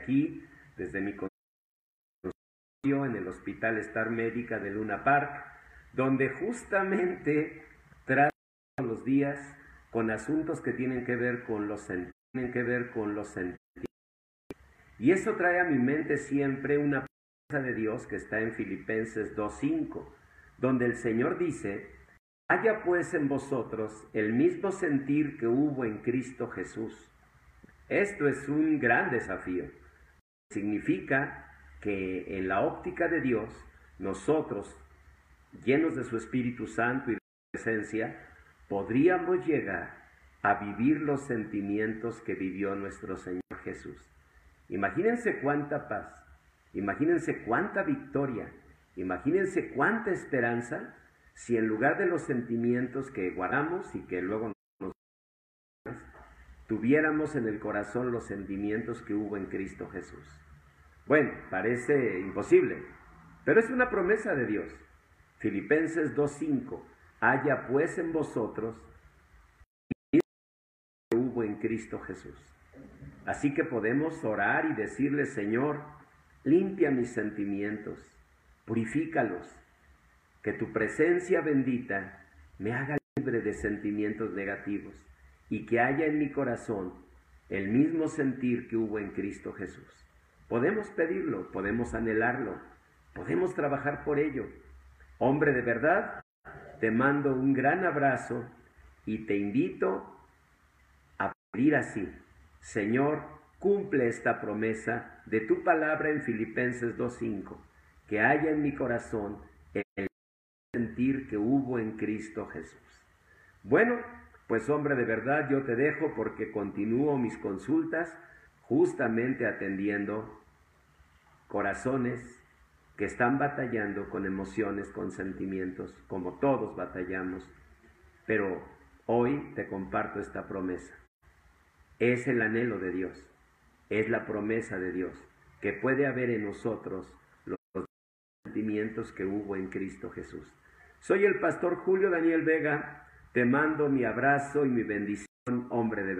aquí, desde mi consultorio en el Hospital Star Médica de Luna Park, donde justamente trato los días con asuntos que tienen que ver con los tienen sentidos. Y eso trae a mi mente siempre una promesa de Dios que está en Filipenses 2:5, donde el Señor dice, "Haya pues en vosotros el mismo sentir que hubo en Cristo Jesús." Esto es un gran desafío. Significa que en la óptica de Dios, nosotros, llenos de su Espíritu Santo y de su presencia, podríamos llegar a vivir los sentimientos que vivió nuestro Señor Jesús. Imagínense cuánta paz, imagínense cuánta victoria, imagínense cuánta esperanza si en lugar de los sentimientos que guardamos y que luego nos tuviéramos en el corazón los sentimientos que hubo en Cristo Jesús. Bueno, parece imposible, pero es una promesa de Dios. Filipenses 2.5, haya pues en vosotros que hubo en Cristo Jesús. Así que podemos orar y decirle, Señor, limpia mis sentimientos, purifícalos, que tu presencia bendita me haga libre de sentimientos negativos y que haya en mi corazón el mismo sentir que hubo en Cristo Jesús. Podemos pedirlo, podemos anhelarlo, podemos trabajar por ello. Hombre de verdad, te mando un gran abrazo y te invito a pedir así. Señor, cumple esta promesa de tu palabra en Filipenses 2.5, que haya en mi corazón el sentir que hubo en Cristo Jesús. Bueno, pues hombre de verdad, yo te dejo porque continúo mis consultas justamente atendiendo corazones que están batallando con emociones, con sentimientos, como todos batallamos. Pero hoy te comparto esta promesa. Es el anhelo de Dios, es la promesa de Dios, que puede haber en nosotros los sentimientos que hubo en Cristo Jesús. Soy el pastor Julio Daniel Vega te mando mi abrazo y mi bendición, hombre de.